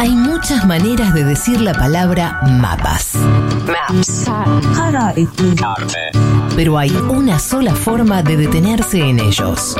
Hay muchas maneras de decir la palabra mapas. Maps. Pero hay una sola forma de detenerse en ellos.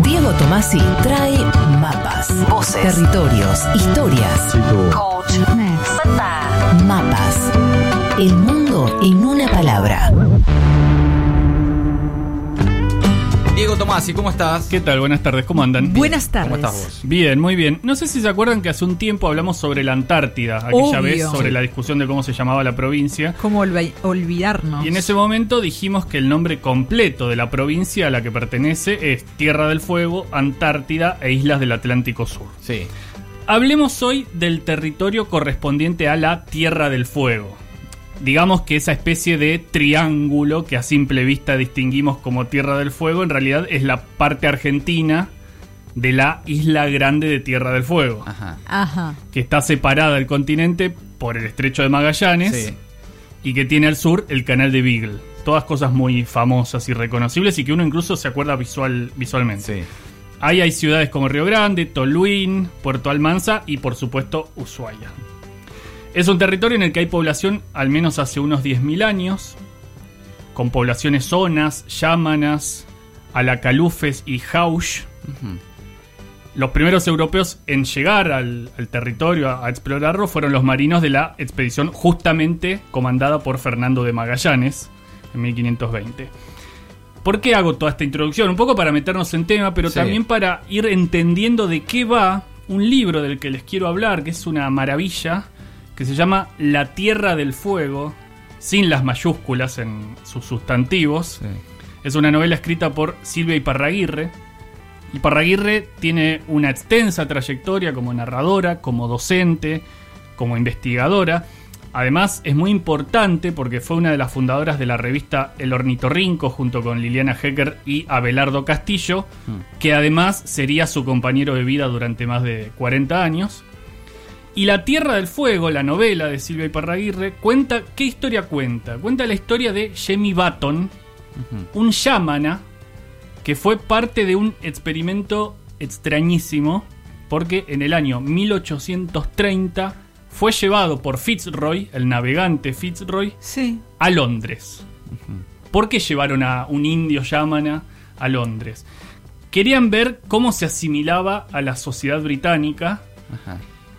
Diego Tomasi trae mapas, voces, territorios, historias. Mapas. El mundo en una palabra. Diego Tomasi, ¿cómo estás? ¿Qué tal? Buenas tardes, ¿cómo andan? Buenas tardes. ¿Cómo estás vos? Bien, muy bien. No sé si se acuerdan que hace un tiempo hablamos sobre la Antártida, aquella Obvio. vez sobre la discusión de cómo se llamaba la provincia. ¿Cómo olvi- olvidarnos? Y en ese momento dijimos que el nombre completo de la provincia a la que pertenece es Tierra del Fuego, Antártida e Islas del Atlántico Sur. Sí. Hablemos hoy del territorio correspondiente a la Tierra del Fuego. Digamos que esa especie de triángulo que a simple vista distinguimos como Tierra del Fuego en realidad es la parte argentina de la isla grande de Tierra del Fuego, Ajá. Ajá. que está separada del continente por el estrecho de Magallanes Sí. y que tiene al sur el canal de Beagle. Todas cosas muy famosas y reconocibles y que uno incluso se acuerda visual, visualmente. Sí. Ahí hay ciudades como Río Grande, Toluín, Puerto Almanza y por supuesto Ushuaia. Es un territorio en el que hay población al menos hace unos 10.000 años, con poblaciones zonas, yámanas, alacalufes y jaush. Los primeros europeos en llegar al, al territorio a, a explorarlo fueron los marinos de la expedición justamente comandada por Fernando de Magallanes en 1520. ¿Por qué hago toda esta introducción? Un poco para meternos en tema, pero Sí. también para ir entendiendo de qué va un libro del que les quiero hablar, que es una maravilla, que se llama La Tierra del Fuego, sin las mayúsculas en sus sustantivos. Sí. Es una novela escrita por Silvia Iparraguirre. Iparraguirre tiene una extensa trayectoria como narradora, como docente, como investigadora. Además, es muy importante porque fue una de las fundadoras de la revista El Ornitorrinco junto con Liliana Hecker y Abelardo Castillo, que además sería su compañero de vida durante más de 40 años. Y La Tierra del Fuego, la novela de Silvia Iparraguirre, cuenta, ¿qué historia cuenta? Cuenta la historia de Jemmy Button, un yamana que fue parte de un experimento extrañísimo porque en el año 1830 fue llevado por Fitzroy, el navegante Fitzroy, Sí. a Londres. ¿Por qué llevaron a un indio yamana a Londres? Querían ver cómo se asimilaba a la sociedad británica Ajá.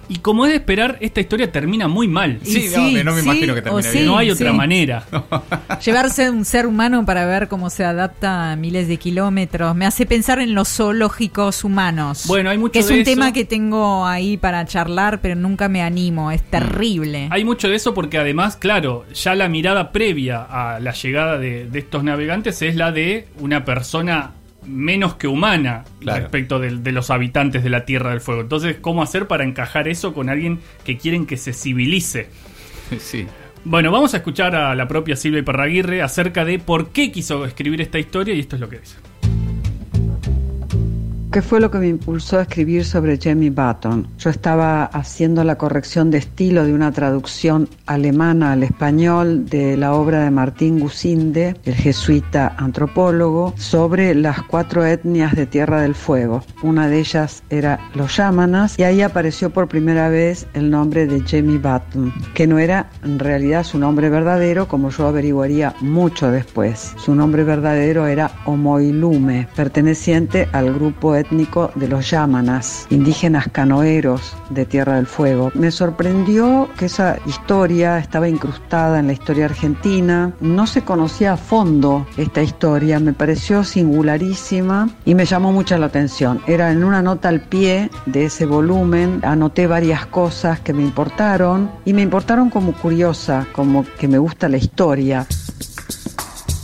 Y como es de esperar, esta historia termina muy mal. Sí, no, no me imagino que termine sí, bien. no hay otra sí. manera. Llevarse un ser humano para ver cómo se adapta a miles de kilómetros me hace pensar en los zoológicos humanos. Bueno, hay mucho Que es de un eso. tema que tengo ahí para charlar, pero nunca me animo. Es terrible. Hay mucho de eso porque además, claro, ya la mirada previa a la llegada de, de estos navegantes es la de una persona menos que humana Claro. respecto del- de, los habitantes de la Tierra del Fuego. Entonces, ¿cómo hacer para encajar eso con alguien que quieren que se civilice? Sí. Bueno, vamos a escuchar a la propia Silvia Iparraguirre acerca de por qué quiso escribir esta historia y esto es lo que dice. ¿Qué fue lo que me impulsó a escribir sobre Jamie Button? Yo estaba haciendo la corrección de estilo de una traducción alemana al español de la obra de Martín Gusinde, el jesuita antropólogo, sobre las cuatro etnias de Tierra del Fuego. Una de ellas era los yámanas y ahí apareció por primera vez el nombre de Jamie Button, que no era en realidad su nombre verdadero, como yo averiguaría mucho después. Su nombre verdadero era Omoilume, perteneciente al grupo étnico de los yámanas, indígenas canoeros de Tierra del Fuego. Me sorprendió que esa historia estaba incrustada en la historia argentina. No se conocía a fondo esta historia, me pareció singularísima y me llamó mucho la atención. Era en una nota al pie de ese volumen, anoté varias cosas que me importaron y me importaron como curiosa, como que me gusta la historia.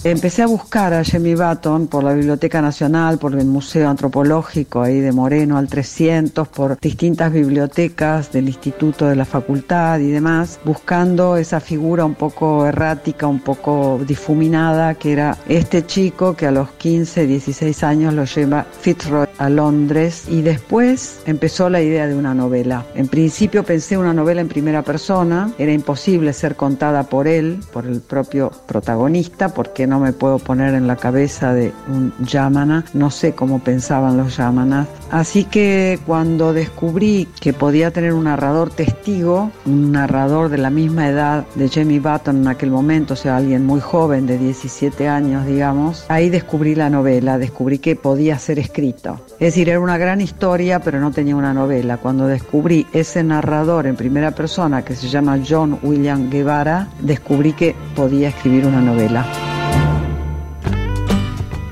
Empecé a buscar a Jamie Button por la Biblioteca Nacional, por el Museo Antropológico ahí de Moreno al 300, por distintas bibliotecas del Instituto de la Facultad y demás, buscando esa figura un poco errática, un poco difuminada, que era este chico que a los 15, 16 años lo lleva Fitzroy a Londres y después empezó la idea de una novela. En principio pensé una novela en primera persona, era imposible ser contada por él, por el propio protagonista, porque no me puedo poner en la cabeza de un yamana, no sé cómo pensaban los yamanas. Así que cuando descubrí que podía tener un narrador testigo, un narrador de la misma edad de Jamie Button en aquel momento, o sea, alguien muy joven de 17 años, digamos, ahí descubrí la novela, descubrí que podía ser escrito. Es decir, era una gran historia, pero no tenía una novela. Cuando descubrí ese narrador en primera persona que se llama John William Guevara, descubrí que podía escribir una novela.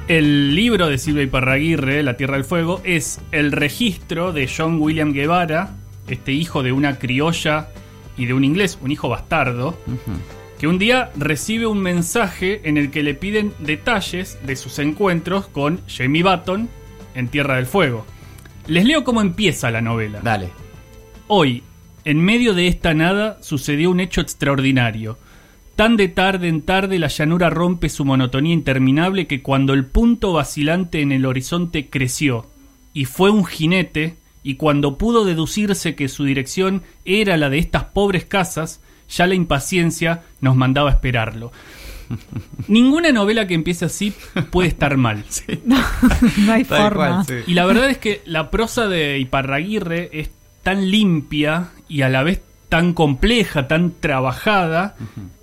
El libro de Silvia Iparraguirre, La Tierra del Fuego, es el registro de John William Guevara, este hijo de una criolla y de un inglés, un hijo bastardo, que un día recibe un mensaje en el que le piden detalles de sus encuentros con Jamie Button en Tierra del Fuego. Les leo cómo empieza la novela. Dale. Hoy, en medio de esta nada, sucedió un hecho extraordinario. Tan de tarde en tarde la llanura rompe su monotonía interminable que cuando el punto vacilante en el horizonte creció y fue un jinete, y cuando pudo deducirse que su dirección era la de estas pobres casas, ya la impaciencia nos mandaba esperarlo. Ninguna novela que empiece así puede estar mal. No, no hay Tal forma. cual, sí. Y la verdad es que la prosa de Iparraguirre es tan limpia y a la vez tan compleja, tan trabajada,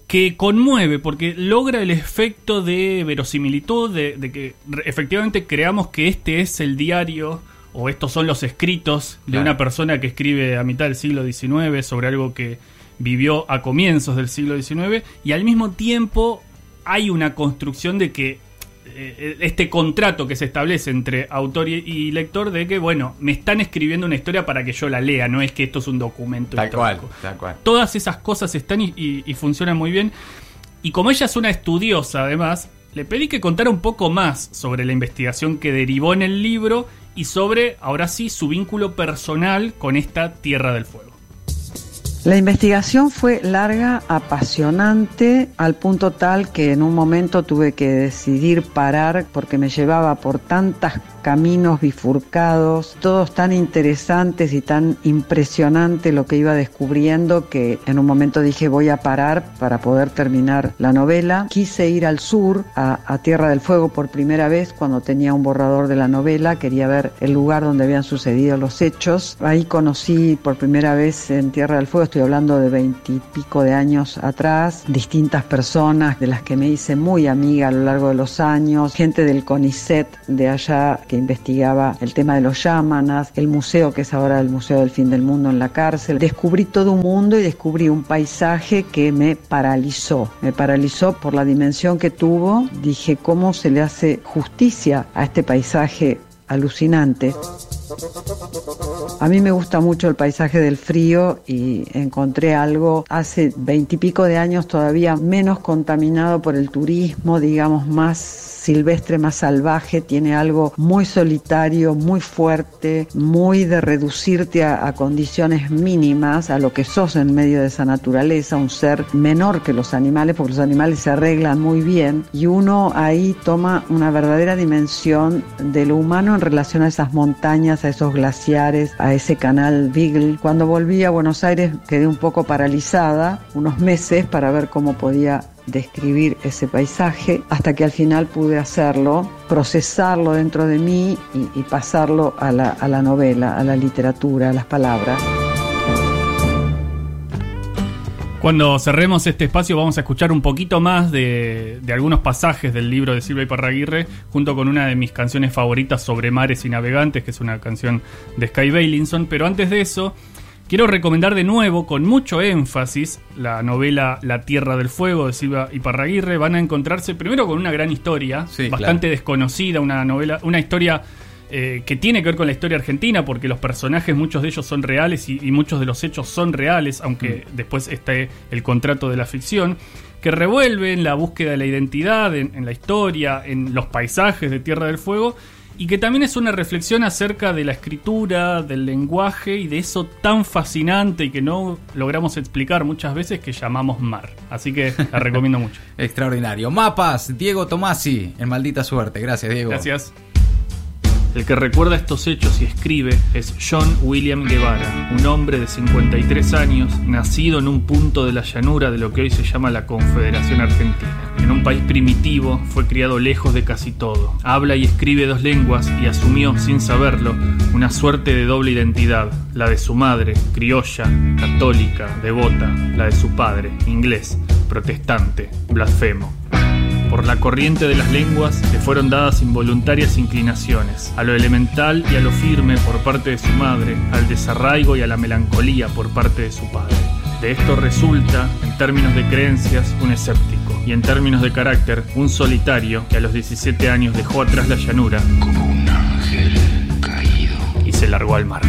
que conmueve porque logra el efecto de verosimilitud, de, de que efectivamente creamos que este es el diario o estos son los escritos de Claro. una persona que escribe a mitad del siglo XIX sobre algo que vivió a comienzos del siglo XIX y al mismo tiempo hay una construcción de que eh, este contrato que se establece entre autor y, lector de que, bueno, me están escribiendo una historia para que yo la lea, no es que esto es un documento Tal cual, histórico. tal cual. Todas esas cosas están y, y- y funcionan muy bien. Y como ella es una estudiosa, además, le pedí que contara un poco más sobre la investigación que derivó en el libro y sobre, ahora sí, su vínculo personal con esta Tierra del Fuego. La investigación fue larga, apasionante, al punto tal que en un momento tuve que decidir parar porque me llevaba por tantos caminos bifurcados, todos tan interesantes y tan impresionante lo que iba descubriendo que en un momento dije voy a parar para poder terminar la novela. Quise ir al sur, a, a Tierra del Fuego por primera vez cuando tenía un borrador de la novela, quería ver el lugar donde habían sucedido los hechos. Ahí conocí por primera vez en Tierra del Fuego, estoy hablando de veintipico de años atrás, distintas personas de las que me hice muy amiga a lo largo de los años, gente del CONICET de allá que investigaba el tema de los yámanas, el museo que es ahora el Museo del Fin del Mundo en la cárcel. Descubrí todo un mundo y descubrí un paisaje que me paralizó, me paralizó por la dimensión que tuvo. Dije, ¿cómo se le hace justicia a este paisaje alucinante? A mí me gusta mucho el paisaje del frío y encontré algo hace veintipico de años todavía menos contaminado por el turismo, digamos más silvestre, más salvaje, tiene algo muy solitario, muy fuerte, muy de reducirte a, condiciones mínimas, a lo que sos en medio de esa naturaleza, un ser menor que los animales, porque los animales se arreglan muy bien, y uno ahí toma una verdadera dimensión de lo humano en relación a esas montañas, a esos glaciares, a ese canal Beagle. Cuando volví a Buenos Aires quedé un poco paralizada, unos meses, para ver cómo podía describir ese paisaje hasta que al final pude hacerlo, procesarlo dentro de mí y, pasarlo a la, a la novela, a la literatura, a las palabras. Cuando cerremos este espacio vamos a escuchar un poquito más de, de algunos pasajes del libro de Silvia Iparraguirre junto con una de mis canciones favoritas sobre mares y navegantes, que es una canción de Sky Bailinson. Pero antes de eso, quiero recomendar de nuevo, con mucho énfasis, la novela La Tierra del Fuego de Silvia Iparraguirre. Van a encontrarse primero con una gran historia, Sí, bastante desconocida, una novela, una historia eh, que tiene que ver con la historia argentina, porque los personajes, muchos de ellos son reales y, y muchos de los hechos son reales, aunque después esté el contrato de la ficción, que revuelven la búsqueda de la identidad en, en la historia, en los paisajes de Tierra del Fuego, y que también es una reflexión acerca de la escritura, del lenguaje y de eso tan fascinante y que no logramos explicar muchas veces que llamamos mar. Así que la recomiendo mucho. Extraordinario. Mapas, Diego Tomasi, en maldita suerte. Gracias, Diego. Gracias. El que recuerda estos hechos y escribe es John William Guevara, un hombre de 53 años, nacido en un punto de la llanura de lo que hoy se llama la Confederación Argentina. En un país primitivo, fue criado lejos de casi todo. Habla y escribe dos lenguas y asumió, sin saberlo, una suerte de doble identidad, la de su madre, criolla, católica, devota, la de su padre, inglés, protestante, blasfemo. Por la corriente de las lenguas le fueron dadas involuntarias inclinaciones, a lo elemental y a lo firme por parte de su madre, al desarraigo y a la melancolía por parte de su padre. De esto resulta, en términos de creencias, un escéptico, y en términos de carácter, un solitario que a los 17 años dejó atrás la llanura como un ángel caído, y se largó al mar.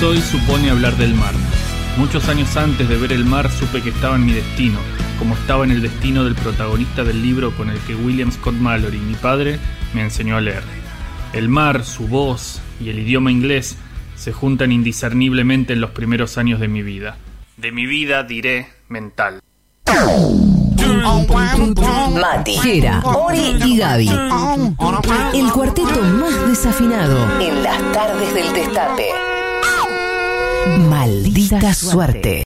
Soy supone hablar del mar. Muchos años antes de ver el mar supe que estaba en mi destino, como estaba en el destino del protagonista del libro con el que William Scott Mallory, mi padre, me enseñó a leer. El mar, su voz y el idioma inglés se juntan indiscerniblemente en los primeros años de mi vida. De mi vida diré mental. Mati, Jera, Ori y Gaby. El cuarteto más desafinado en las tardes del destape. Maldita suerte.